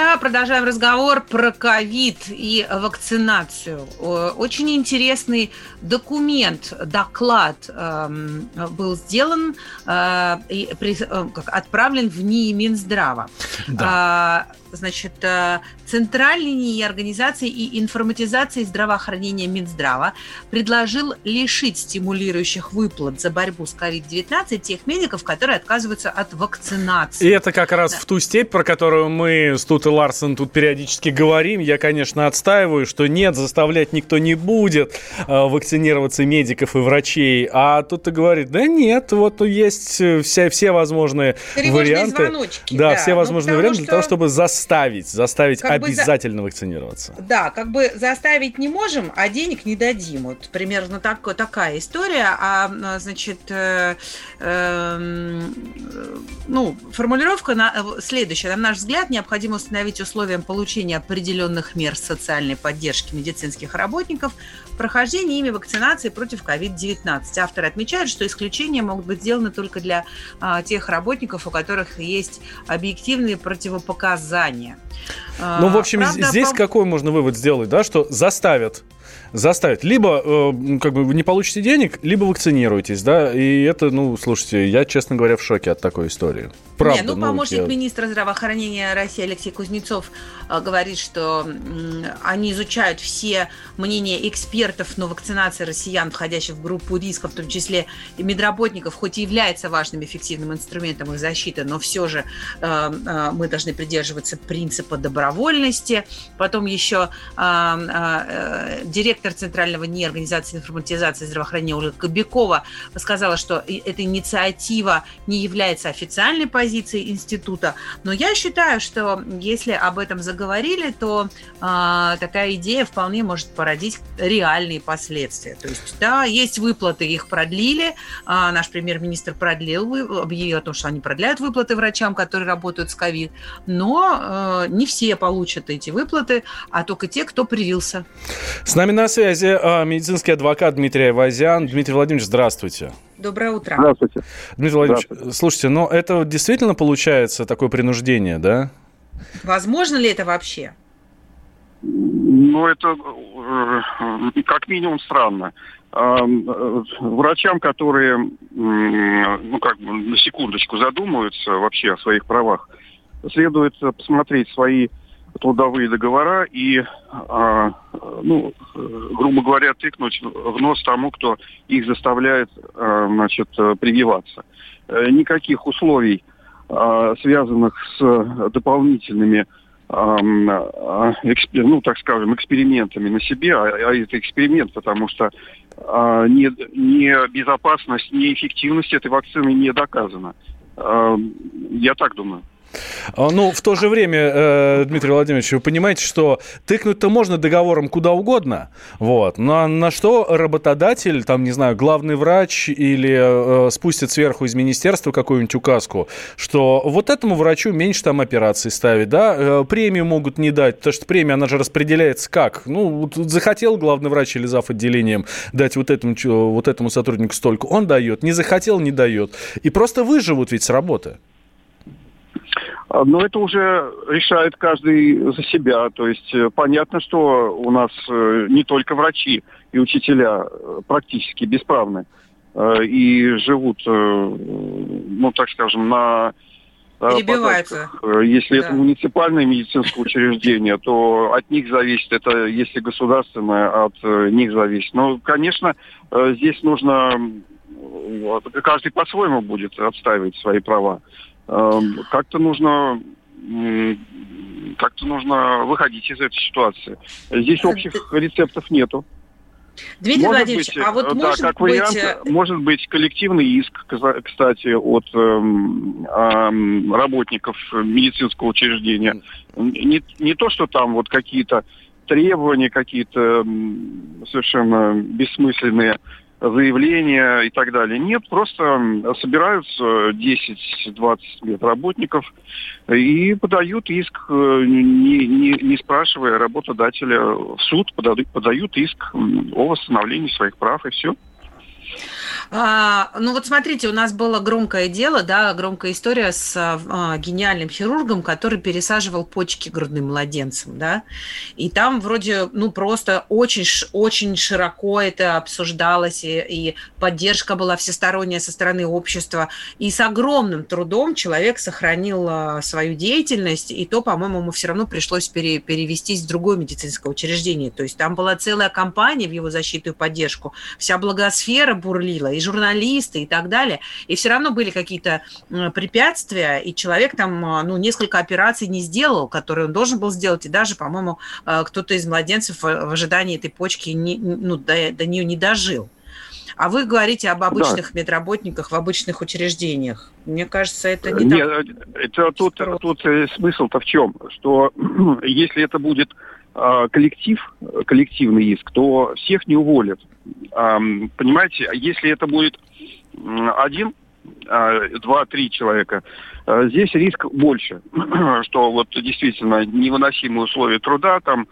Да, продолжаем разговор про ковид и вакцинацию. Очень интересный документ, доклад эм, был сделан э, и э, отправлен в НИИ Минздрава. А, Значит, э, Центральный НИИ организации и информатизации здравоохранения Минздрава предложил лишить стимулирующих выплат за борьбу с COVID-19 тех медиков, которые отказываются от вакцинации. И это как раз Да. в ту степь, про которую мы с Тут и Ларсен тут периодически говорим. Я, конечно, отстаиваю, что нет, заставлять никто не будет э, вакцинироваться медиков и врачей. А тут и говорит, да нет, вот есть э, вся, все возможные Тревожные варианты. звоночки, да, да. все Ну, возможные потому варианты для того, что- чтобы заставить, заставить Как бы за- обязательно вакцинироваться. Да, как бы заставить не можем, а денег не дадим. Вот примерно так, такая история. А, а, значит, э, э, ну, формулировка на, э, следующая. На наш взгляд, необходимо установить условиям получения определенных мер социальной поддержки медицинских работников прохождение ими вакцинации против COVID-19. Авторы отмечают, что исключения могут быть сделаны только для а, тех работников, у которых есть объективные противопоказания. Ну, в общем, Правда, здесь по- какой можно вывод сделать, да, что заставят заставить. Либо э, как бы вы не получите денег, либо вакцинируйтесь, да. И это, ну, слушайте, я, честно говоря, в шоке от такой истории. Правда. Не, ну, помощник я- министра здравоохранения России Алексей Кузнецов э, говорит, что м, они изучают все мнения экспертов, но вакцинация россиян, входящих в группу риска, в том числе и медработников, хоть и является важным эффективным инструментом их защиты, но все же э, э, мы должны придерживаться принципа добровольности. Потом еще э, э, директор Центрального НИИ Организации информатизации здравоохранения Ольга Кобякова сказала, что эта инициатива не является официальной позицией института. Но я считаю, что если об этом заговорили, то а, такая идея вполне может породить реальные последствия. То есть, да, есть выплаты, их продлили. А, наш премьер-министр продлил, объявил о том, что они продляют выплаты врачам, которые работают с ковид. Но э, не все получат эти выплаты, а только те, кто привился. С нами на связи а, медицинский адвокат Дмитрий Айвазян. Дмитрий Владимирович, здравствуйте. Доброе утро. Здравствуйте. Дмитрий Владимирович, слушайте, но это вот действительно получается такое принуждение, да? Возможно ли это вообще? Ну, это э, как минимум странно. А, э, Врачам, которые, ну, как бы на секундочку задумаются вообще о своих правах, следует посмотреть свои трудовые договора и, а, ну, грубо говоря, тыкнуть в нос тому, кто их заставляет, а, значит, прививаться. Э, Никаких условий, а, связанных с дополнительными ну, так скажем, экспериментами на себе, а, это эксперимент, потому что а, не, безопасность, не эффективность этой вакцины не доказана. Я так думаю. А, Ну, в то же время, э, Дмитрий Владимирович, вы понимаете, что тыкнуть-то можно договором куда угодно, вот, но на что работодатель, там, не знаю, главный врач или э, спустит сверху из министерства какую-нибудь указку, что вот этому врачу меньше там операций ставить, да, э, премию могут не дать, потому что премия, она же распределяется как? Ну, вот захотел главный врач или зав. отделением дать вот этому, вот этому сотруднику столько, он дает, не захотел, не дает. И просто выживут ведь с работы. А, Но это уже решает каждый за себя. То есть э, понятно, что у нас э, не только врачи и учителя э, практически бесправны и живут, ну так скажем, на Перебиваются. Если это Да. муниципальное медицинское учреждение, то от них зависит. Это если государственное, от них зависит. Но, конечно, здесь нужно каждый по-своему будет отстаивать свои права. Эм, Как-то нужно как-то нужно выходить из этой ситуации. Здесь общих рецептов нету. Дмитрий Может Владимирович, быть, а вот да, может как быть... вариант, э, может быть коллективный иск, кстати, от эм, эм, работников медицинского учреждения. Не, не то, что там вот какие-то требования какие-то совершенно бессмысленные заявления и так далее. Нет, просто собираются 10-20 лет работников и подают иск, э, не, не, не спрашивая работодателя в суд, подают, подают иск о восстановлении своих прав и все. А, ну вот смотрите, у нас было громкое дело, да, громкая история с а, гениальным хирургом, который пересаживал почки грудным младенцам, да, и там вроде, ну просто очень, очень широко это обсуждалось, и, и поддержка была всесторонняя со стороны общества, и с огромным трудом человек сохранил а, свою деятельность, и то, по-моему, ему все равно пришлось пере, перевестись в другое медицинское учреждение, то есть там была целая кампания в его защиту и поддержку, вся благосфера бурлила, и журналисты и так далее. И все равно были какие-то препятствия, и человек там, а, ну, несколько операций не сделал, которые он должен был сделать, и даже, по-моему, а, кто-то из младенцев в ожидании этой почки не, ну, до, до нее не дожил. А вы говорите об обычных да. медработниках в обычных учреждениях. Мне кажется, это не Нет, так... Это тут, тут э, смысл-то в чем? Что если это будет коллектив, коллективный иск, то всех не уволят. Понимаете, если это будет один, а, два-три человека, а, здесь риск больше, что вот действительно невыносимые условия труда там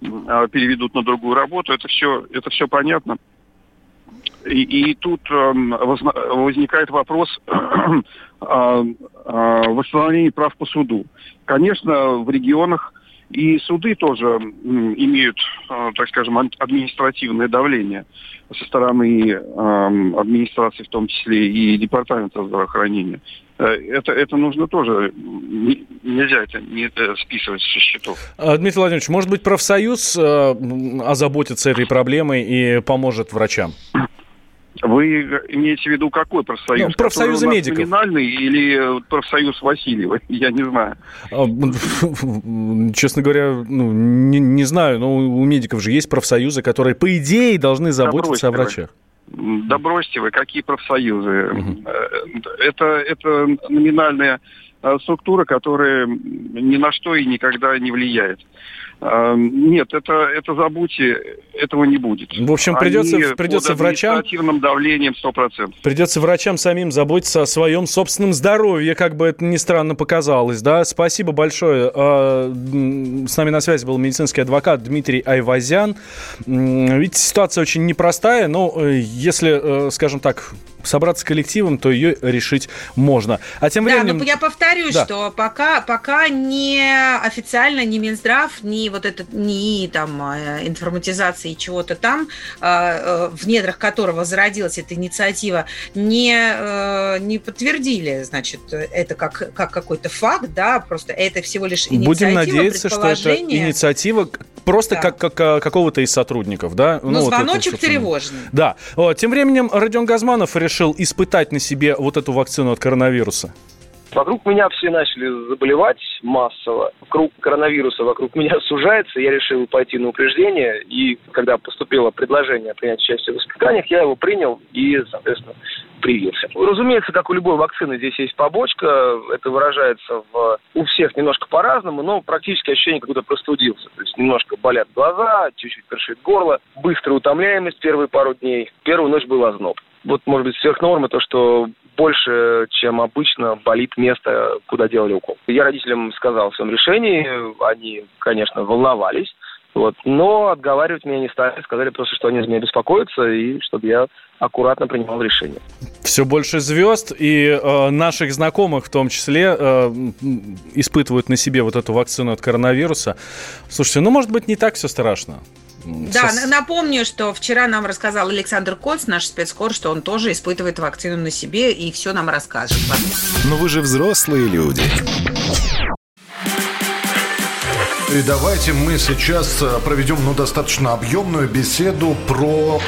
переведут на другую работу, это все, это все понятно. И, и тут возникает вопрос восстановления прав по суду. Конечно, в регионах и суды тоже имеют, а, так скажем, административное давление со стороны администрации, в том числе и департамента здравоохранения. Э, это, это нужно тоже, нельзя это не это списывать со счетов. Дмитрий Владимирович, может быть, профсоюз э, озаботится этой проблемой и поможет врачам? Вы имеете в виду какой профсоюз? Ну, профсоюзы медиков. Номинальный или профсоюз Васильева? Я не знаю. А, честно говоря, ну, не, не знаю, но у медиков же есть профсоюзы, которые, по идее, должны заботиться о врачах. Да бросьте вы, какие профсоюзы? Угу. Это, это номинальная э, структура, которая ни на что и никогда не влияет. Нет, это, это забудьте, этого не будет. В общем, придется, Они придется под врачам... административным давлением 100%. Придется врачам самим заботиться о своем собственном здоровье, как бы это ни странно показалось. Да? Спасибо большое. А, с нами на связи был медицинский адвокат Дмитрий Айвазян. Ведь ситуация очень непростая, но э, если, э, скажем так, собраться коллективом, то ее решить можно. А тем временем... Да, но я повторюсь, да. что пока, пока не официально ни Минздрав, ни вот этот НИИ, там, э, информатизации чего-то там, э, э, в недрах которого зародилась эта инициатива, не, не подтвердили, значит, это как, как какой-то факт, да, просто это всего лишь инициатива, Будем надеяться, что это инициатива просто да. как, как какого-то из сотрудников, да? Ну, ну звоночек вот это, тревожный. Да. Тем временем Родион Газманов решил испытать на себе вот эту вакцину от коронавируса. Вокруг меня все начали заболевать массово. Круг коронавируса вокруг меня сужается. Я решил пойти на упреждение. И когда поступило предложение принять участие в испытаниях, я его принял и, соответственно, привился. Разумеется, как у любой вакцины, здесь есть побочка. Это выражается в... у всех немножко по-разному, но практически ощущение, как будто простудился. То есть немножко болят глаза, чуть-чуть першит горло, быстрая утомляемость первые пару дней. Первую ночь был озноб вот, может быть, сверх нормы то, что больше, чем обычно, болит место, куда делали укол. Я родителям сказал о своем решении, они, конечно, волновались, вот. Но отговаривать меня не стали, сказали просто, что они за меня беспокоятся, и чтобы я аккуратно принимал решение. Все больше звезд, и э, наших знакомых в том числе э, испытывают на себе вот эту вакцину от коронавируса. Слушайте, ну, может быть, не так все страшно. Да, Со... напомню, что вчера нам рассказал Александр Коц, наш спецкор, что он тоже испытывает вакцину на себе и все нам расскажет. Но вы же взрослые люди. И давайте мы сейчас э, проведем ну, достаточно объемную беседу про...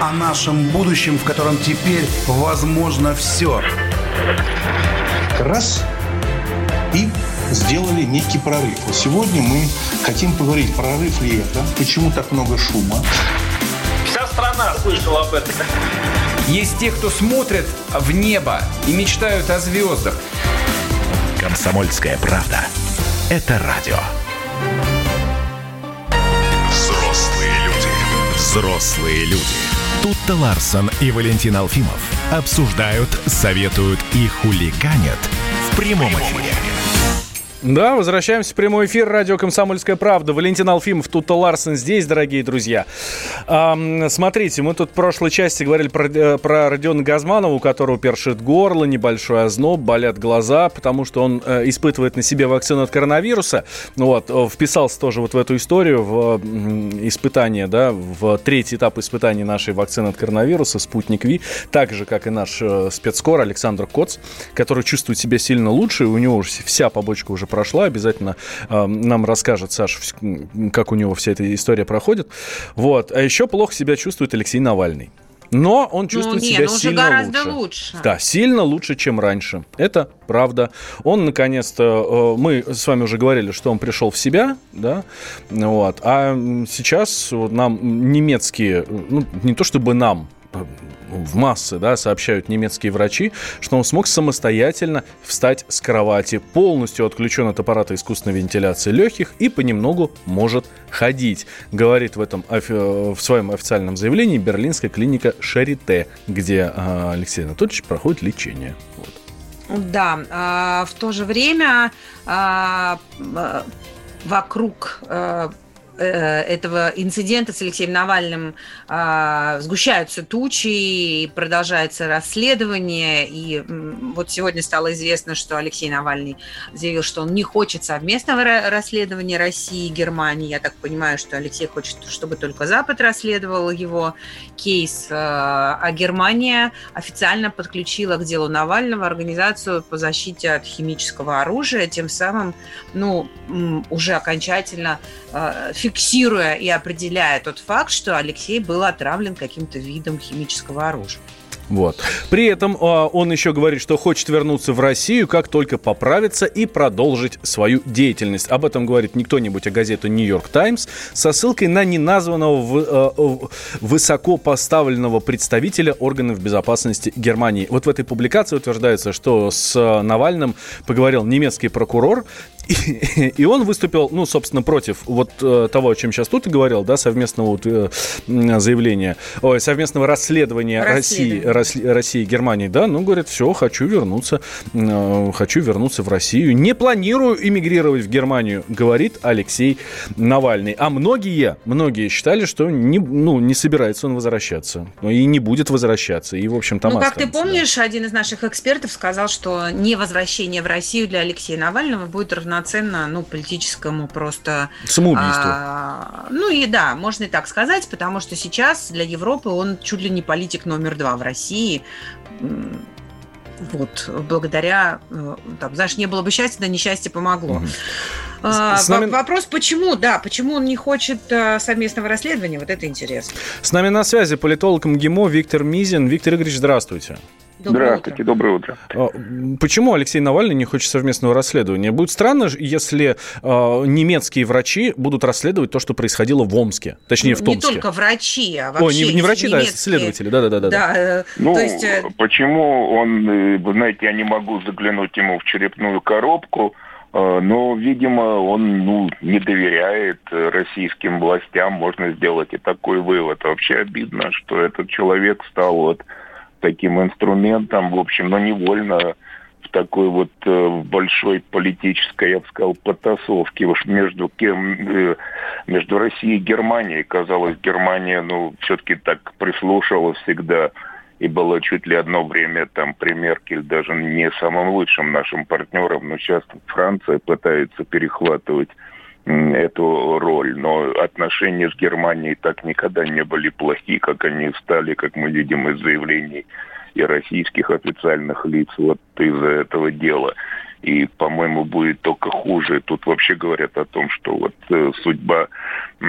О нашем будущем, в котором теперь возможно все. Раз. И сделали некий прорыв. Вот сегодня мы хотим поговорить, прорыв ли это, почему так много шума. Вся страна слышала об этом. Есть те, кто смотрят в небо и мечтают о звездах. Комсомольская правда. Это радио. Взрослые люди. Взрослые люди. Тут-то Ларсон и Валентин Алфимов обсуждают, советуют и хулиганят в прямом эфире. Да, возвращаемся в прямой эфир. Радио «Комсомольская правда». Валентин Алфимов, Тута Ларсен здесь, дорогие друзья. Эм, смотрите, мы тут в прошлой части говорили про, э, про Родиона Газманова, у которого першит горло, небольшой озноб, болят глаза, потому что он э, испытывает на себе вакцину от коронавируса. Вот, э, вписался тоже вот в эту историю, в э, испытание, да, в третий этап испытаний нашей вакцины от коронавируса, «Спутник Ви», так же, как и наш э, спецкор Александр Коц, который чувствует себя сильно лучше, у него уже вся побочка уже прошла. Обязательно э, нам расскажет Саша, как у него вся эта история проходит. Вот. А еще плохо себя чувствует Алексей Навальный. Но он ну, чувствует ну, не, себя ну, сильно лучше. лучше. Да, сильно лучше, чем раньше. Это правда. Он наконец-то, э, мы с вами уже говорили, что он пришел в себя, да, вот. А сейчас нам немецкие, ну, не то чтобы нам, в массы, да, сообщают немецкие врачи, что он смог самостоятельно встать с кровати, полностью отключен от аппарата искусственной вентиляции легких и понемногу может ходить, говорит в этом в своем официальном заявлении берлинская клиника Шарите, где а, Алексей Анатольевич проходит лечение. Вот. Да, а, в то же время а, вокруг Э, этого инцидента с Алексеем Навальным э, сгущаются тучи, продолжается расследование. И вот сегодня стало известно, что Алексей Навальный заявил, что он не хочет совместного расследования России и Германии. Я так понимаю, что Алексей хочет, чтобы только Запад расследовал его кейс. Э, а Германия официально подключила к делу Навального организацию по защите от химического оружия, тем самым ну, уже окончательно э, фиксируя и определяя тот факт, что Алексей был отравлен каким-то видом химического оружия. Вот. При этом э, он еще говорит, что хочет вернуться в Россию, как только поправиться и продолжить свою деятельность. Об этом говорит не кто-нибудь, а газета «Нью-Йорк Таймс» со ссылкой на неназванного э, высоко поставленного представителя органов безопасности Германии. Вот в этой публикации утверждается, что с Навальным поговорил немецкий прокурор, и, и он выступил, ну, собственно, против вот э, того, о чем сейчас тут и говорил, да, совместного вот, э, заявления, ой, совместного расследования России, России, России и Германии, да, ну, говорит, все, хочу вернуться, э, хочу вернуться в Россию, не планирую эмигрировать в Германию, говорит Алексей Навальный. А многие, многие считали, что не, ну, не собирается он возвращаться, ну, и не будет возвращаться, и, в общем, там Ну, как ты помнишь, да. один из наших экспертов сказал, что не возвращение в Россию для Алексея Навального будет равно равноценно ну, политическому просто... Самоубийству. А, ну и да, можно и так сказать, потому что сейчас для Европы он чуть ли не политик номер два в России. Вот, благодаря, э, там, знаешь, не было бы счастья, да несчастье помогло. Угу. А, с нами... Вопрос, почему, да, почему он не хочет а, совместного расследования, вот это интересно. С нами на связи политолог МГИМО Виктор Мизин. Виктор Игоревич, здравствуйте. Доброе Здравствуйте, утро. доброе утро. А, почему Алексей Навальный не хочет совместного расследования? Будет странно, если э, немецкие врачи будут расследовать то, что происходило в Омске, точнее в Томске. Не только врачи, а вообще О, не, не врачи, немецкие... да, следователи, да-да-да. Да, э, ну, то есть... Э, почему он, э, вы знаете, я не могу заглянуть ему в черепную коробку, но, видимо, он ну, не доверяет российским властям, можно сделать и такой вывод. Вообще обидно, что этот человек стал вот таким инструментом, в общем, но невольно в такой вот э, большой политической, я бы сказал, потасовке уж между кем, э, между Россией и Германией. Казалось, Германия, ну, все-таки так прислушивалась всегда и было чуть ли одно время там при Меркель даже не самым лучшим нашим партнером, но сейчас Франция пытается перехватывать эту роль. Но отношения с Германией так никогда не были плохи, как они стали, как мы видим из заявлений и российских официальных лиц вот из-за этого дела и, по-моему, будет только хуже. Тут вообще говорят о том, что вот э, судьба э,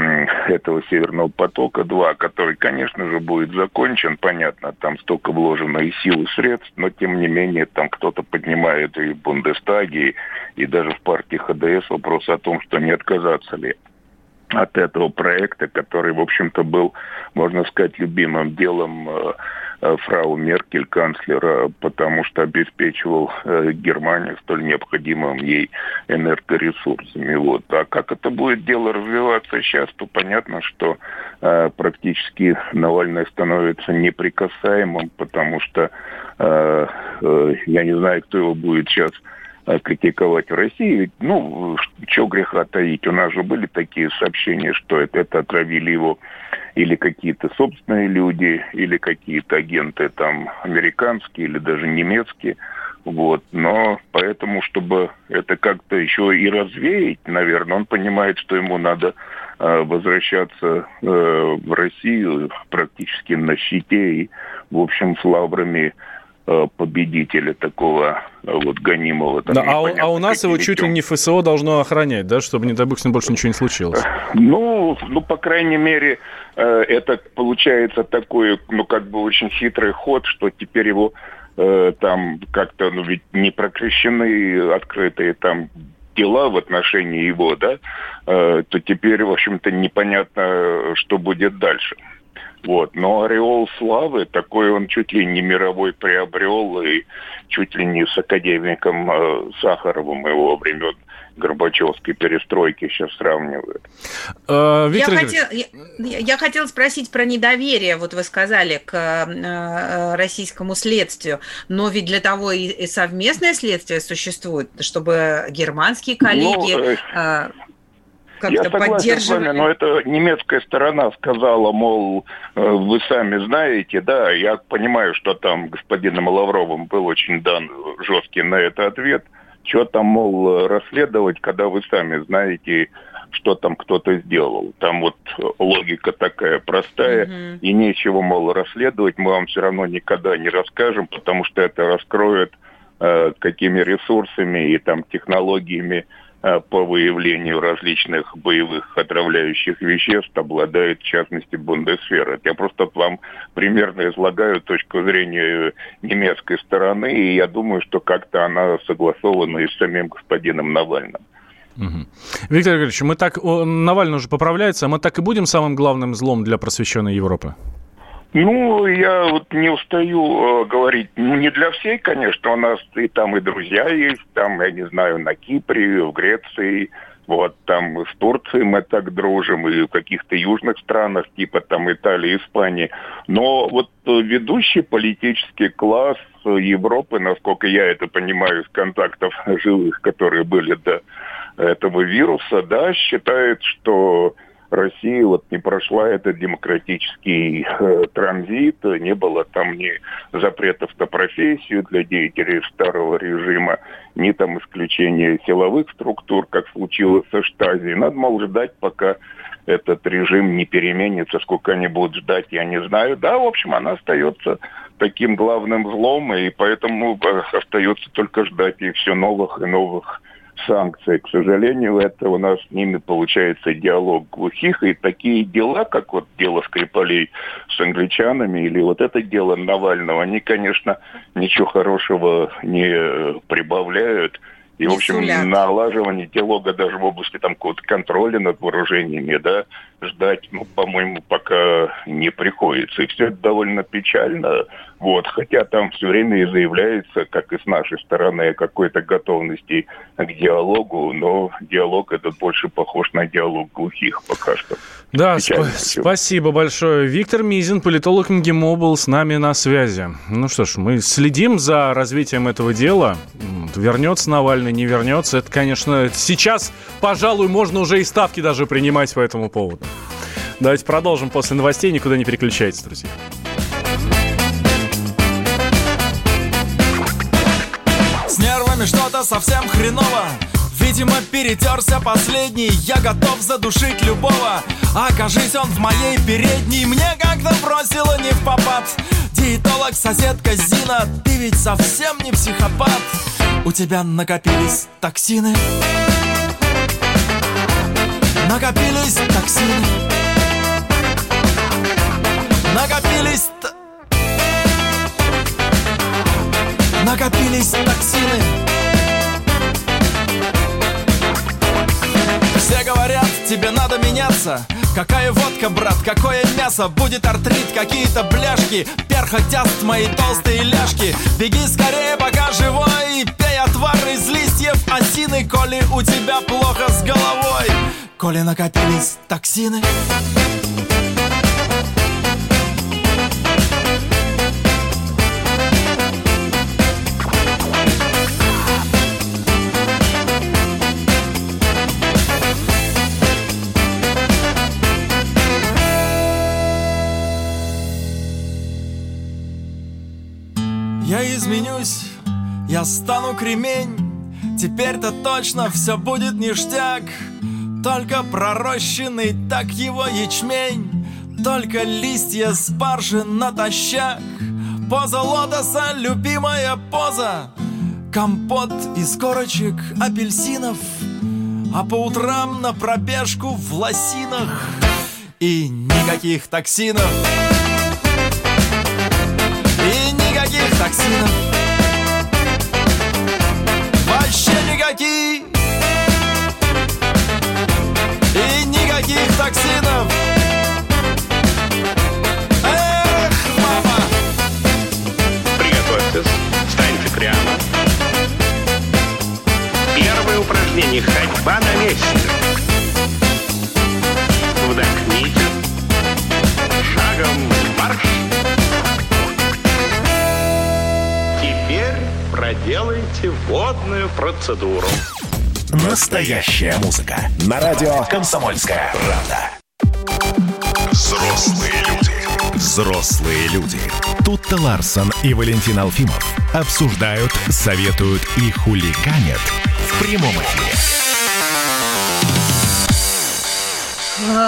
этого Северного потока-2, который, конечно же, будет закончен, понятно, там столько вложено и сил, и средств, но, тем не менее, там кто-то поднимает и в Бундестаге, и, даже в партии ХДС вопрос о том, что не отказаться ли от этого проекта, который, в общем-то, был, можно сказать, любимым делом э, э, фрау Меркель, канцлера, потому что обеспечивал э, Германию столь необходимым ей энергоресурсами. Вот. А как это будет дело развиваться сейчас, то понятно, что практически Навальный становится неприкасаемым, потому что я не знаю, кто его будет сейчас критиковать в России. Ну, что греха таить. У нас же были такие сообщения, что это, это отравили его или какие-то собственные люди, или какие-то агенты там американские или даже немецкие. Вот. Но поэтому, чтобы это как-то еще и развеять, наверное, он понимает, что ему надо э, возвращаться э, в Россию практически на щите и, в общем, с лаврами э, победителя такого э, вот гонимого. Там, да, а, а у нас его чуть ли не ФСО должно охранять, да, чтобы, не дай бог, с ним больше ничего не случилось? Ну, ну, по крайней мере, э, это получается такой, ну, как бы очень хитрый ход, что теперь его Э, там как-то, ну ведь не прокрещены открытые там дела в отношении его, да, э, то теперь, в общем-то, непонятно, что будет дальше. Вот. Но ореол славы, такой он чуть ли не мировой приобрел, и чуть ли не с академиком э, Сахаровым его времен Горбачевской перестройки сейчас сравнивают. Э, Виктор я, хотел, я, я хотела спросить про недоверие, вот вы сказали, к э, российскому следствию, но ведь для того и совместное следствие существует, чтобы германские коллеги... Ну, э, я согласен с вами, но это немецкая сторона сказала, мол, вы сами знаете, да, я понимаю, что там господином Лавровым был очень дан жесткий на это ответ – что там, мол, расследовать, когда вы сами знаете, что там кто-то сделал. Там вот логика такая простая, mm-hmm. и нечего, мол, расследовать, мы вам все равно никогда не расскажем, потому что это раскроет, э, какими ресурсами и там технологиями Э, по выявлению различных боевых отравляющих веществ обладает, в частности, Бундесвера. Я просто вам примерно излагаю точку зрения немецкой стороны, и я думаю, что как-то она согласована и с самим господином Навальным. Угу. Виктор Григорьевич, мы так, Навальный уже поправляется, а мы так и будем самым главным злом для просвещенной Европы? Ну, я вот не устаю э, говорить, ну, не для всей, конечно, у нас и там и друзья есть, там, я не знаю, на Кипре, в Греции, вот там с Турцией мы так дружим, и в каких-то южных странах, типа там Италии, Испании. Но вот ведущий политический класс Европы, насколько я это понимаю из контактов живых, которые были до этого вируса, да, считает, что Россия вот не прошла этот демократический э, транзит, не было там ни запретов на профессию для деятелей старого режима, ни там исключения силовых структур, как случилось со Штази. Надо, мол, ждать, пока этот режим не переменится, сколько они будут ждать, я не знаю. Да, в общем, она остается таким главным злом, и поэтому э, остается только ждать и все новых и новых санкции. К сожалению, это у нас с ними получается диалог глухих. И такие дела, как вот дело Скрипалей с англичанами или вот это дело Навального, они, конечно, ничего хорошего не прибавляют. И, в общем, сулят. налаживание диалога даже в области там какого-то контроля над вооружениями, да, ждать, ну, по-моему, пока не приходится. И все это довольно печально. Вот, хотя там все время и заявляется, как и с нашей стороны, о какой-то готовности к диалогу, но диалог этот больше похож на диалог глухих пока что. Да, сп- спасибо большое. Виктор Мизин, политолог МГИМО, был с нами на связи. Ну что ж, мы следим за развитием этого дела. Вернется Навальный, не вернется. Это, конечно, сейчас, пожалуй, можно уже и ставки даже принимать по этому поводу. Давайте продолжим после новостей. Никуда не переключайтесь, друзья. Что-то совсем хреново. Видимо, перетерся последний Я готов задушить любого. Окажись он в моей передней Мне как-то бросило не в попад. Диетолог, соседка Зина Ты ведь совсем не психопат. У тебя накопились токсины. Накопились токсины. Накопились Накопились токсины Все говорят, тебе надо меняться. Какая водка, брат, какое мясо? Будет артрит, какие-то бляшки. Перха даст мои толстые ляжки. Беги скорее, пока живой. Пей отвар из листьев осины Коли у тебя плохо с головой. Коли накопились токсины я стану кремень. Теперь-то точно все будет ништяк. Только пророщенный так его ячмень. Только листья спаржи натощак. Поза лотоса, любимая поза. Компот из корочек апельсинов. А по утрам на пробежку в лосинах. И никаких токсинов. И никаких токсинов никаких И никаких токсинов Эх, мама Приготовьтесь, встаньте прямо. Первое упражнение – ходьба на месте. Вдохните. Шагом марш. Проделайте водную процедуру. Настоящая музыка. На радио «Комсомольская правда». Взрослые люди. Взрослые люди. Тут-то Ларсон и Валентин Алфимов обсуждают, советуют и хулиганят в прямом эфире.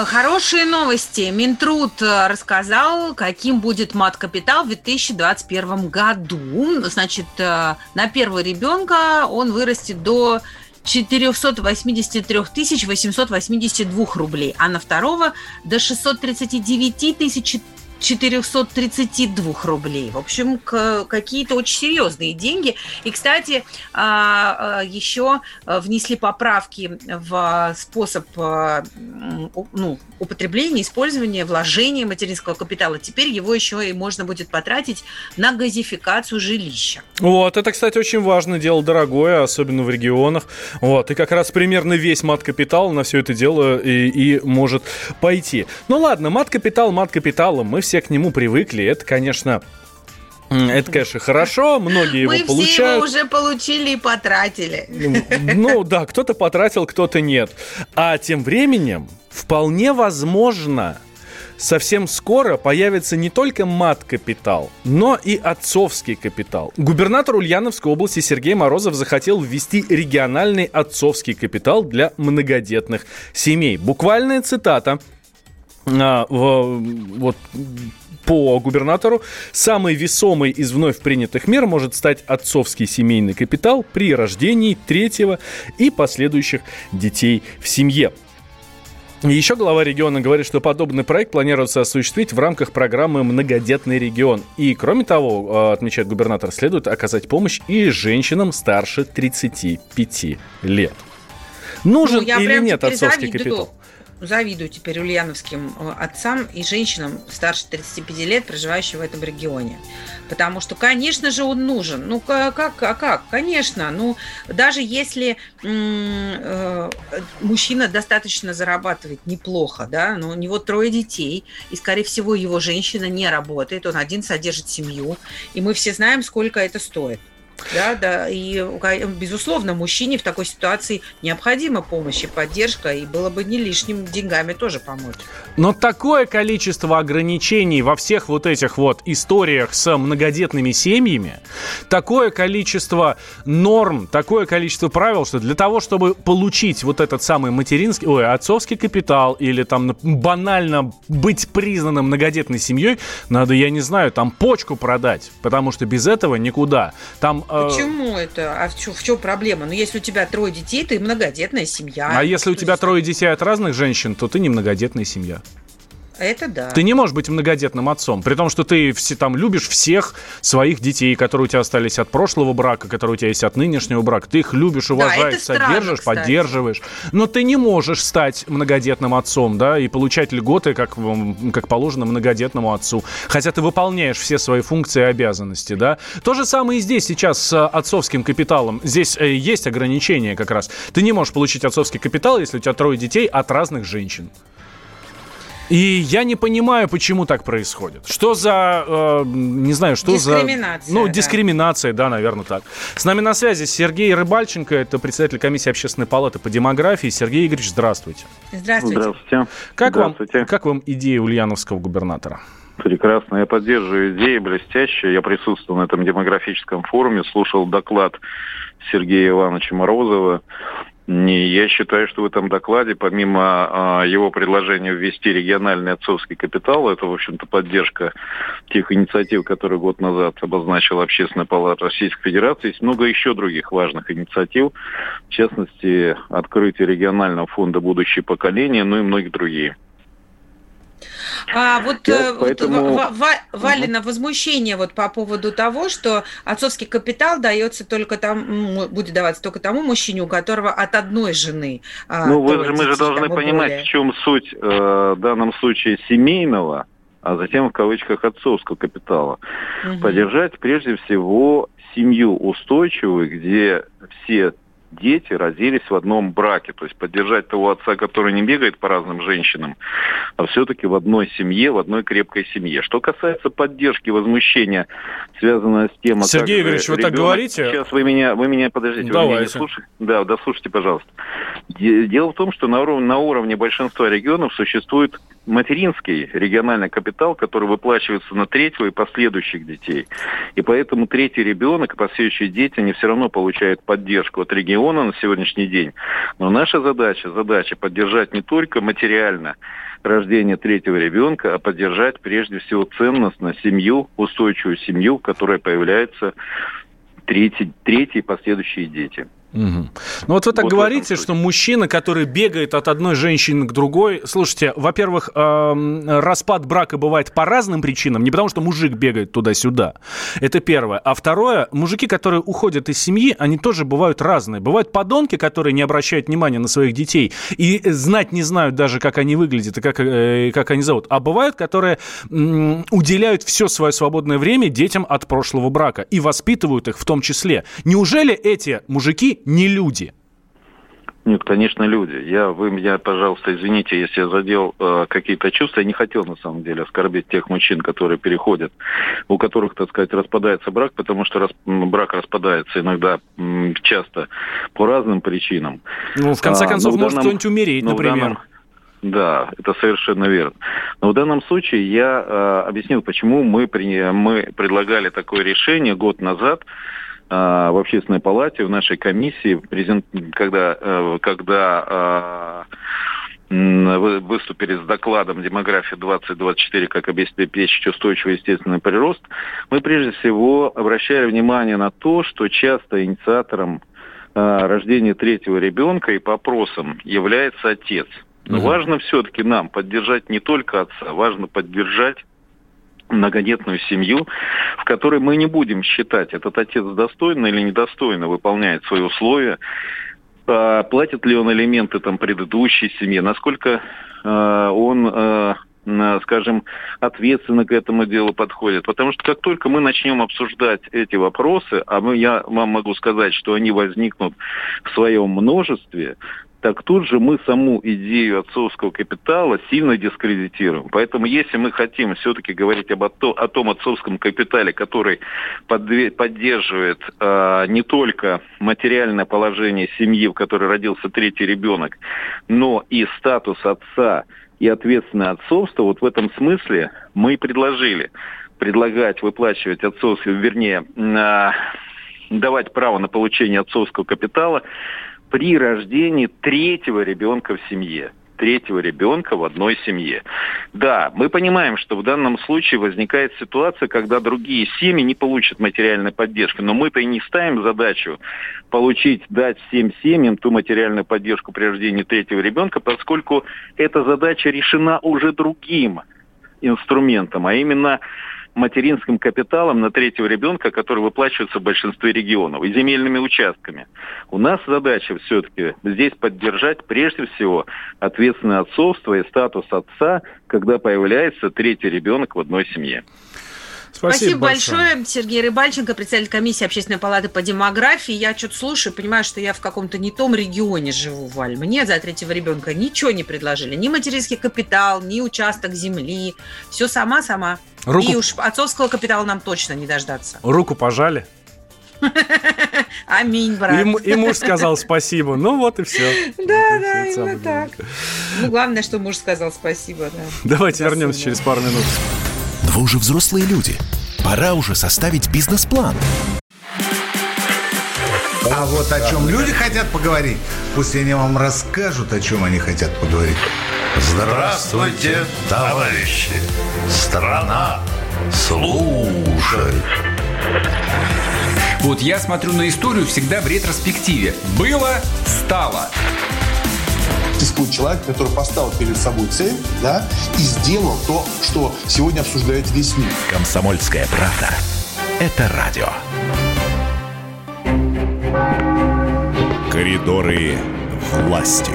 Хорошие новости. Минтруд э, рассказал, каким будет мат-капитал в 2021 году. Значит, э, на первого ребенка он вырастет до 483 882 рублей, а на второго до 639 тысяч 432 рублей. В общем, какие-то очень серьезные деньги. И, кстати, а, а, еще а, внесли поправки в способ ну, употребления, использования, вложения материнского капитала. Теперь его еще и можно будет потратить на газификацию жилища. Вот, это, кстати, очень важно, дело дорогое, особенно в регионах. Вот, и как раз примерно весь мат-капитал на все это дело и, и может пойти. Ну ладно, мат-капитал мат-капиталом, мы все к нему привыкли, это, конечно... Это, конечно, хорошо, многие его Мы все получают. его уже получили и потратили. Ну да, кто-то потратил, кто-то нет. А тем временем вполне возможно совсем скоро появится не только мат-капитал, но и отцовский капитал. Губернатор Ульяновской области Сергей Морозов захотел ввести региональный отцовский капитал для многодетных семей. Буквальная цитата а, в- вот по губернатору, самый весомый из вновь принятых мер может стать отцовский семейный капитал при рождении третьего и последующих детей в семье. Еще глава региона говорит, что подобный проект планируется осуществить в рамках программы «Многодетный регион». И, кроме того, э, отмечает губернатор, следует оказать помощь и женщинам старше 35 лет. Нужен Ну, или нет отцовский капитал? Завидую теперь ульяновским э, отцам и женщинам старше 35 лет, проживающим в этом регионе. Потому что, конечно же, он нужен. Ну, ка- как, а как? Конечно. Ну, даже если э, мужчина достаточно зарабатывает неплохо, да, но у него трое детей, и, скорее всего, его женщина не работает, он один содержит семью, и мы все знаем, сколько это стоит. Да, да, и, безусловно, мужчине в такой ситуации необходима помощь и поддержка, и было бы не лишним деньгами тоже помочь. Но такое количество ограничений во всех вот этих вот историях с многодетными семьями, такое количество норм, такое количество правил, что для того, чтобы получить вот этот самый материнский, ой, отцовский капитал или там банально быть признанным многодетной семьей, надо, я не знаю, там почку продать, потому что без этого никуда. Там Почему это? А в чем, в чем проблема? Ну, если у тебя трое детей, ты многодетная семья. А если у тебя трое детей от разных женщин, то ты не многодетная семья. Это да. Ты не можешь быть многодетным отцом, при том, что ты все, там любишь всех своих детей, которые у тебя остались от прошлого брака, которые у тебя есть от нынешнего брака. Ты их любишь, уважаешь, странно, содержишь, кстати. поддерживаешь. Но ты не можешь стать многодетным отцом, да, и получать льготы, как, как положено многодетному отцу. Хотя ты выполняешь все свои функции и обязанности, да. То же самое и здесь сейчас с отцовским капиталом. Здесь э, есть ограничения как раз. Ты не можешь получить отцовский капитал, если у тебя трое детей от разных женщин. И я не понимаю, почему так происходит. Что за, э, не знаю, что за... Дискриминация, Ну, да. дискриминация, да, наверное, так. С нами на связи Сергей Рыбальченко, это председатель комиссии общественной палаты по демографии. Сергей Игоревич, здравствуйте. Здравствуйте. Здравствуйте. Как вам, Здравствуйте. как вам идея ульяновского губернатора? Прекрасно. Я поддерживаю идеи блестящие. Я присутствовал на этом демографическом форуме, слушал доклад Сергея Ивановича Морозова. И я считаю, что в этом докладе, помимо а, его предложения ввести региональный отцовский капитал, это, в общем-то, поддержка тех инициатив, которые год назад обозначила Общественная палата Российской Федерации, есть много еще других важных инициатив, в частности, открытие регионального фонда «Будущее поколение», ну и многие другие. А вот, Я э, вот поэтому- Ва- Ва- Валина возмущение вот по поводу того, что отцовский капитал дается только там, будет даваться только тому мужчине, у которого от одной жены. а, Ну, вы же, мы же должны понимать, более. в чем суть э, в данном случае семейного, а затем в кавычках отцовского капитала. Мгм. Поддержать прежде всего семью устойчивую, где все дети родились в одном браке. То есть поддержать того отца, который не бегает по разным женщинам, а все-таки в одной семье, в одной крепкой семье. Что касается поддержки возмущения, связанного с тем, а Сергей как Игоревич, вы так ребенок- говорите? Сейчас вы меня, вы меня подождите, вы меня не Давайте. слушаете? Да, дослушайте, пожалуйста. Де- Дело в том, что на уровне, на уровне большинства регионов существует материнский региональный капитал, который выплачивается на третьего и последующих детей. И поэтому третий ребенок и последующие дети, они все равно получают поддержку от региона на сегодняшний день. Но наша задача, задача поддержать не только материально рождение третьего ребенка, а поддержать прежде всего ценностно семью, устойчивую семью, в которой появляются третий, третьи и последующие дети. Мгм. Ну вот вы так Вот говорите, что мужчина, который бегает от одной женщины к другой, слушайте, во-первых, эм, распад брака бывает по разным причинам, не потому что мужик бегает туда-сюда. Это первое. А второе, мужики, которые уходят из семьи, они тоже бывают разные. Бывают подонки, которые не обращают внимания на своих детей и знать не знают даже, как они выглядят и как, э, как они зовут. А бывают, которые м, уделяют все свое свободное время детям от прошлого брака и воспитывают их в том числе. Неужели эти мужики не люди? Нет, конечно, люди. Я, вы меня, пожалуйста, извините, если я задел э, какие-то чувства. Я не хотел, на самом деле, оскорбить тех мужчин, которые переходят, у которых, так сказать, распадается брак, потому что рас- брак распадается иногда м, часто по разным причинам. Ну, в конце А, концов, в может данном- кто-нибудь умереть, например. данном- Да, это совершенно верно. Но в данном случае я э, объяснил, почему мы, при- мы предлагали такое решение год назад в общественной палате, в нашей комиссии, презент- когда, э, когда вы выступили с докладом «Демография 2024. Как обеспечить устойчивый естественный прирост», мы прежде всего обращали внимание на то, что часто инициатором э, рождения третьего ребенка и по опросам является отец. Но Мгм. важно все-таки нам поддержать не только отца, важно поддержать многодетную семью, в которой мы не будем считать, этот отец достойно или недостойно выполняет свои условия, а, платит ли он элементы там предыдущей семье, насколько э, он, э, скажем, ответственно к этому делу подходит. Потому что как только мы начнем обсуждать эти вопросы, а мы, я вам могу сказать, что они возникнут в своем множестве, так тут же мы саму идею отцовского капитала сильно дискредитируем. Поэтому если мы хотим все-таки говорить об о том отцовском капитале, который поддерживает а, не только материальное положение семьи, в которой родился третий ребенок, но и статус отца и ответственное отцовство, вот в этом смысле мы предложили предлагать выплачивать отцовский, вернее, а, давать право на получение отцовского капитала при рождении третьего ребенка в семье. третьего ребенка в одной семье. Да, мы понимаем, что в данном случае возникает ситуация, когда другие семьи не получат материальной поддержки, но мы-то и не ставим задачу получить, дать всем семьям ту материальную поддержку при рождении третьего ребенка, поскольку эта задача решена уже другим инструментом, а именно материнским капиталом на третьего ребенка, который выплачивается в большинстве регионов, и земельными участками. У нас задача все-таки здесь поддержать прежде всего ответственное отцовство и статус отца, когда появляется третий ребенок в одной семье. Спасибо, Спасибо большое. большое. Сергей Рыбальченко, председатель комиссии Общественной палаты по демографии. Я что-то слушаю, понимаю, что я в каком-то не том регионе живу, Валь. Мне за третьего ребенка ничего не предложили. Ни материнский капитал, ни участок земли. Все сама-сама. Руку... И уж отцовского капитала нам точно не дождаться. Руку пожали. Аминь, брат. И, и муж сказал спасибо. Ну вот и все. Да, да, именно так. Ну, главное, что муж сказал спасибо. Да. Давайте вернемся через пару минут. Вы уже взрослые люди. Пора уже составить бизнес-план. А вот о чем люди хотят поговорить, пусть они вам расскажут, о чем они хотят поговорить. Здравствуйте, товарищи! Страна служит! Вот я смотрю на историю всегда в ретроспективе. Было, стало существует человек, который поставил перед собой цель, да, и сделал то, что сегодня обсуждает весь мир. Комсомольская правда. Это радио. Коридоры власти.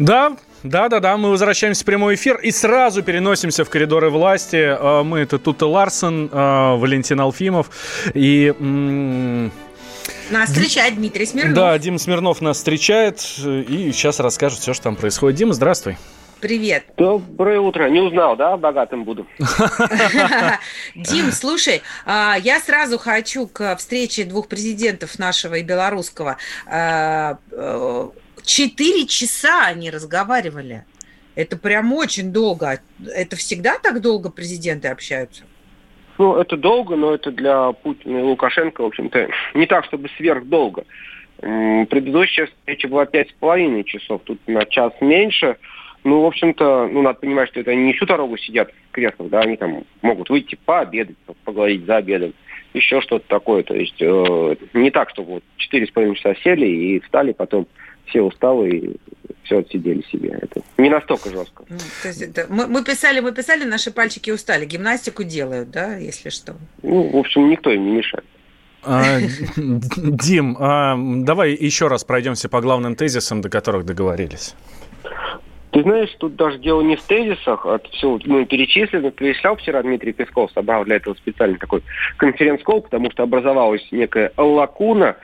Да, да, да, да, мы возвращаемся в прямой эфир и сразу переносимся в коридоры власти. А, мы это Тута Ларсон, а, Валентин Алфимов и нас встречает Дмитрий Смирнов. Да, Дима Смирнов нас встречает и сейчас расскажет все, что там происходит. Дима, здравствуй. Привет. Доброе утро. Не узнал, да? Богатым буду. Дим, слушай, а, я сразу хочу к встрече двух президентов нашего и белорусского. А, э, четыре часа они разговаривали. Это прям очень долго. Это всегда так долго президенты общаются? Ну, это долго, но это для Путина и Лукашенко, в общем-то, не так, чтобы сверхдолго. Предыдущая встреча была пять с половиной часов, тут на час меньше. Ну, в общем-то, ну, надо понимать, что это они не всю дорогу сидят в креслах, да, они там могут выйти пообедать, поговорить за обедом, еще что-то такое. То есть э, не так, что вот четыре с половиной часа сели и встали, потом все усталы и все отсидели себе. Это не настолько жестко. Ну, то есть это, мы, мы писали, мы писали, наши пальчики устали. Гимнастику делают, да, если что. Ну, в общем, никто им не мешает. А, Дим, а, давай еще раз пройдемся по главным тезисам, до которых договорились. Ты знаешь, тут даже дело не в тезисах, а все мы перечислили. Перечислял вчера Дмитрий Песков, собрал для этого специальный такой конференц-колл, потому что образовалась некая лакуна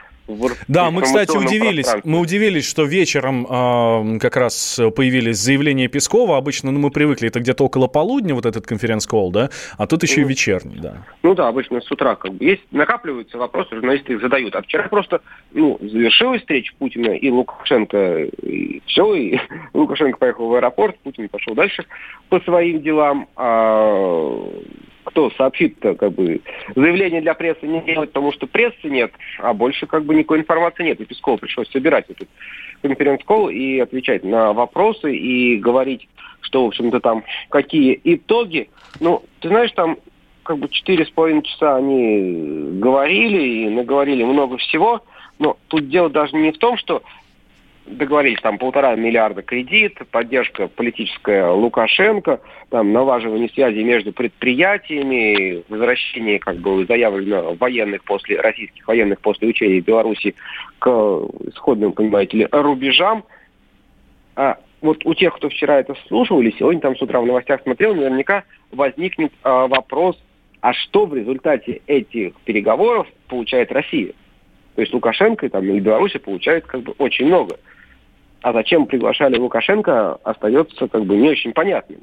да, мы, кстати, удивились. Мы удивились, что вечером э, как раз появились заявления Пескова. Обычно ну, мы привыкли, это где-то около полудня, вот этот конференц-колл, да? А тут еще ну, и вечерний, да. Ну да, обычно с утра как бы. Есть, накапливаются вопросы, журналисты их задают. А вчера просто, ну, завершилась встреча Путина и Лукашенко, и все, и Лукашенко поехал в аэропорт, Путин пошел дальше по своим делам. А кто сообщит-то, как бы, заявление для прессы не делать, потому что прессы нет, а больше как бы никакой информации нет. И Пескову пришлось собирать этот конференц-колл и отвечать на вопросы и говорить, что, в общем-то, там какие итоги. Ну, ты знаешь, там как бы четыре с половиной часа они говорили и наговорили много всего, но тут дело даже не в том, что договорились там полтора миллиарда кредит, поддержка политическая Лукашенко, там налаживание связи между предприятиями, возвращение, как было заявлено, военных после, российских военных после учения Беларуси к исходным, понимаете ли, рубежам. А вот у тех, кто вчера это слушал или сегодня там с утра в новостях смотрел, наверняка возникнет а, вопрос, а что в результате этих переговоров получает Россия? То есть Лукашенко там, и Беларусь получает как бы очень много. А зачем приглашали Лукашенко, остается как бы не очень понятным.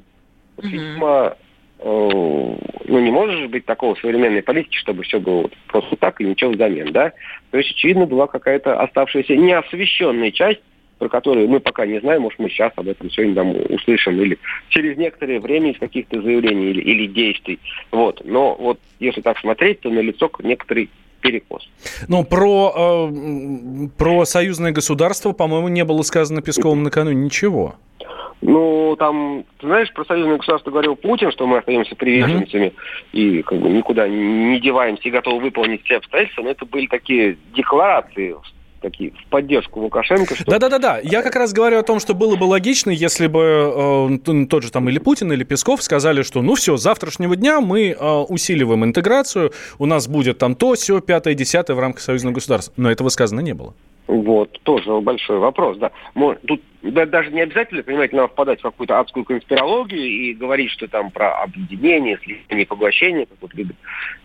Mm-hmm. Видимо, ну не может же быть такого современной политики, чтобы все было вот просто так и ничего взамен, да? То есть, очевидно, была какая-то оставшаяся неосвещенная часть, про которую мы пока не знаем, может, мы сейчас об этом сегодня там услышим, или через некоторое время из каких-то заявлений или, или действий. Вот. Но вот если так смотреть, то налицо некоторый перекос. Ну, про, э, про союзное государство, по-моему, не было сказано Песковым накануне ничего. Ну, там, ты знаешь, про союзное государство говорил Путин, что мы остаемся приверженцами mm-hmm. и как бы никуда не деваемся и готовы выполнить все обстоятельства, но это были такие декларации такие в поддержку Лукашенко. Что... Да-да-да, я как раз говорю о том, что было бы логично, если бы э, тот же там или Путин, или Песков сказали, что ну все, с завтрашнего дня мы э, усиливаем интеграцию, у нас будет там то, все, пятое, десятое в рамках союзного государства. Но этого сказано не было. Вот, тоже большой вопрос, да. Тут да, даже не обязательно, понимаете, нам впадать в какую-то адскую конспирологию и говорить, что там про объединение, слияние, поглощение, как вот любят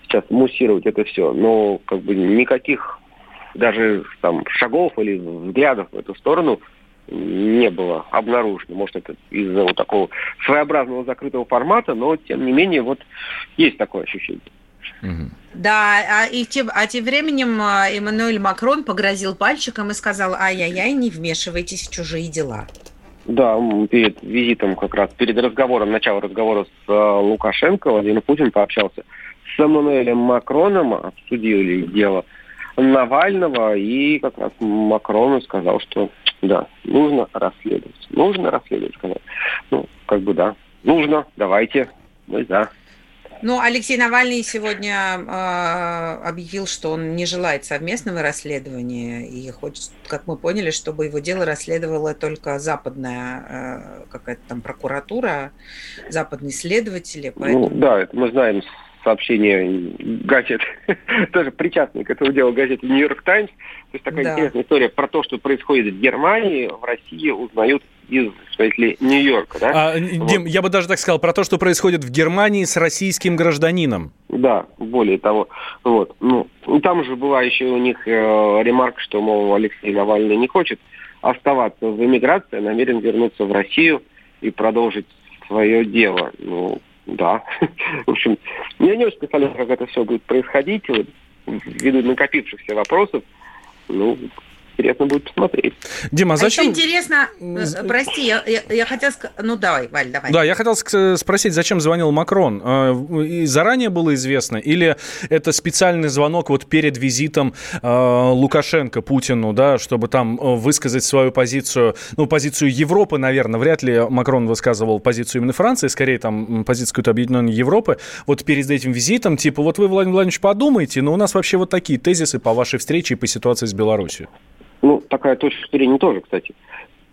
сейчас муссировать это все. Но как бы никаких даже там шагов или взглядов в эту сторону не было обнаружено. Может, это из-за вот такого своеобразного закрытого формата, но, тем не менее, вот есть такое ощущение. Да, а, и тем, а тем временем а, Эммануэль Макрон погрозил пальчиком и сказал, ай-яй-яй, не вмешивайтесь в чужие дела. Да, перед визитом как раз, перед разговором, начало разговора с uh, Лукашенко, Владимир Путин пообщался с Эммануэлем Макроном, обсудили дело Навального, и как раз Макрону сказал, что да, нужно расследовать. Нужно расследовать, сказал. Ну, как бы да, нужно, давайте, мы за. Ну, Алексей Навальный сегодня э, объявил, что он не желает совместного расследования и хочет, как мы поняли, чтобы его дело расследовала только западная э, какая-то там прокуратура, западные следователи. Ну поэтому... Ну, да, это мы знаем сообщение газет, тоже причастный к этому делу газеты «Нью-Йорк Таймс». То есть такая да. интересная история про то, что происходит в Германии, в России узнают из, смысле, Нью-Йорка, да? А, вот. Дим, я бы даже так сказал, про то, что происходит в Германии с российским гражданином. Да, более того. Вот. Ну, там же была еще у них э, ремарка, что, мол, Алексей Навальный не хочет оставаться в эмиграции, а намерен вернуться в Россию и продолжить свое дело. Ну, да. В общем, я не очень представляю, как это все будет происходить, ввиду накопившихся вопросов. Ну, интересно будет посмотреть. Дима, а зачем... А интересно, э, прости, я, я, я хотел сказать... Ну, давай, Валь, давай. Да, я хотел спросить, зачем звонил Макрон? А, и заранее было известно? Или это специальный звонок вот перед визитом э, Лукашенко Путину, да, чтобы там э, высказать свою позицию, ну, позицию Европы, наверное, вряд ли Макрон высказывал позицию именно Франции, скорее там позицию какой-то объединенной Европы. Вот перед этим визитом, типа, вот вы, Владимир Владимирович, подумайте, но у нас вообще вот такие тезисы по вашей встрече и по ситуации с Беларусью ну, такая точка зрения тоже, кстати,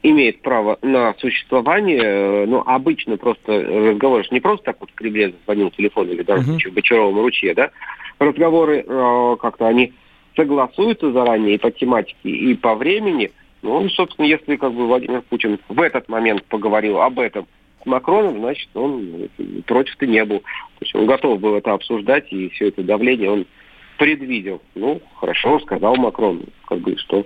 имеет право на существование, но обычно просто разговор не просто так вот в Кремле звонил телефон или даже uh-huh. в Бочаровом ручье, да, разговоры э, как-то они согласуются заранее и по тематике, и по времени. Ну, собственно, если как бы Владимир Путин в этот момент поговорил об этом с Макроном, значит, он против-то не был. То есть он готов был это обсуждать, и все это давление он предвидел. Ну, хорошо, сказал Макрон, как бы, что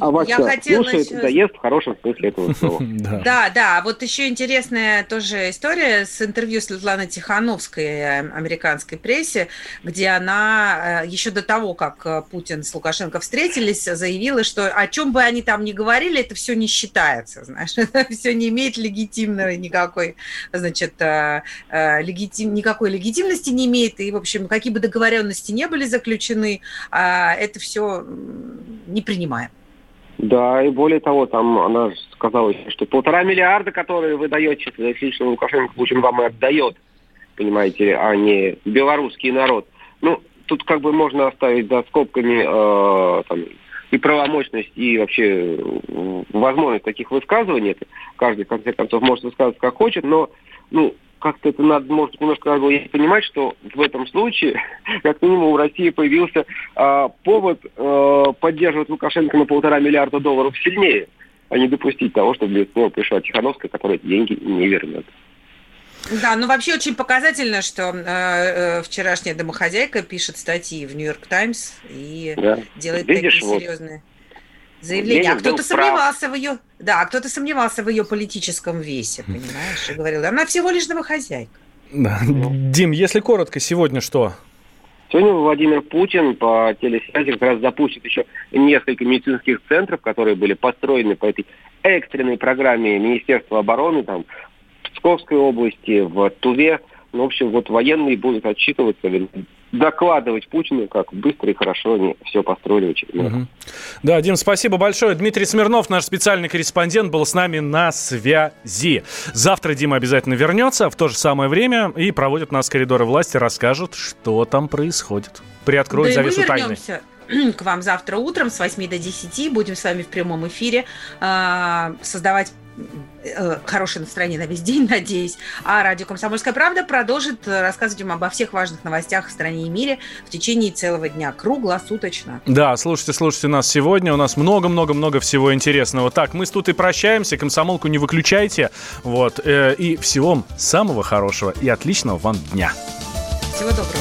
а я хотела слушает, еще... доест в хорошем смысле этого слова. Да, да. Вот еще интересная тоже история с интервью Светланы Тихановской э, американской прессе, где она э, еще до того, как э, Путин с Лукашенко встретились, заявила, что о чем бы они там ни говорили, это все не считается, знаешь, это все не имеет легитимной никакой, значит, легитим, никакой легитимности не имеет, и, в общем, какие бы договоренности не были заключены, а, это все не принимаем. Да, и более того, там она сказала, что полтора миллиарда, которые вы даете, лично Лукашенко, Путин вам и отдает, понимаете, а не белорусский народ. Ну, тут как бы можно оставить за скобками э, там, и правомощность, и вообще возможность таких высказываний. Каждый, в конце концов, может высказывать как хочет, но ну, как-то это надо, может, немножко надо было понимать, что в этом случае, как минимум, в России появился э, повод э, поддерживать Лукашенко на полтора миллиарда долларов сильнее, а не допустить того, чтобы снова пришла Тихановская, которая эти деньги не вернет. Да, ну вообще очень показательно, что э, э, вчерашняя домохозяйка пишет статьи в Нью-Йорк Таймс и да. делает Видишь, такие вот, заявление. А кто-то сомневался в ее, да, а кто-то сомневался в ее политическом весе, понимаешь, и говорил, она всего лишь домохозяйка. Да. Дим, если коротко, сегодня что? Сегодня Владимир Путин по телесвязи как раз запустит еще несколько медицинских центров, которые были построены по этой экстренной программе Министерства обороны, там, в Псковской области, в Туве. Ну, в общем, вот военные будут отчитываться докладывать Путину, как быстро и хорошо они все построили в очередной раз. Да, Дим, спасибо большое. Дмитрий Смирнов, наш специальный корреспондент, был с нами на связи. Завтра Дима обязательно вернется в то же самое время и проводит нас в коридоры власти, расскажет, что там происходит. Приоткроет да завесу тайны. вернемся к вам завтра утром с 8 до 10. Будем с вами в прямом эфире э, создавать э, хорошее настроение на весь день, надеюсь. А радио «Комсомольская правда» продолжит э, рассказывать вам обо всех важных новостях в стране и мире в течение целого дня, круглосуточно. Да, слушайте, слушайте нас сегодня. У нас много-много-много всего интересного. Так, мы с тут и прощаемся. Комсомолку не выключайте. Вот. э, и всего вам самого хорошего и отличного вам дня. Всего доброго.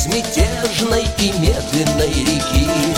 Безмятежной и медленной реки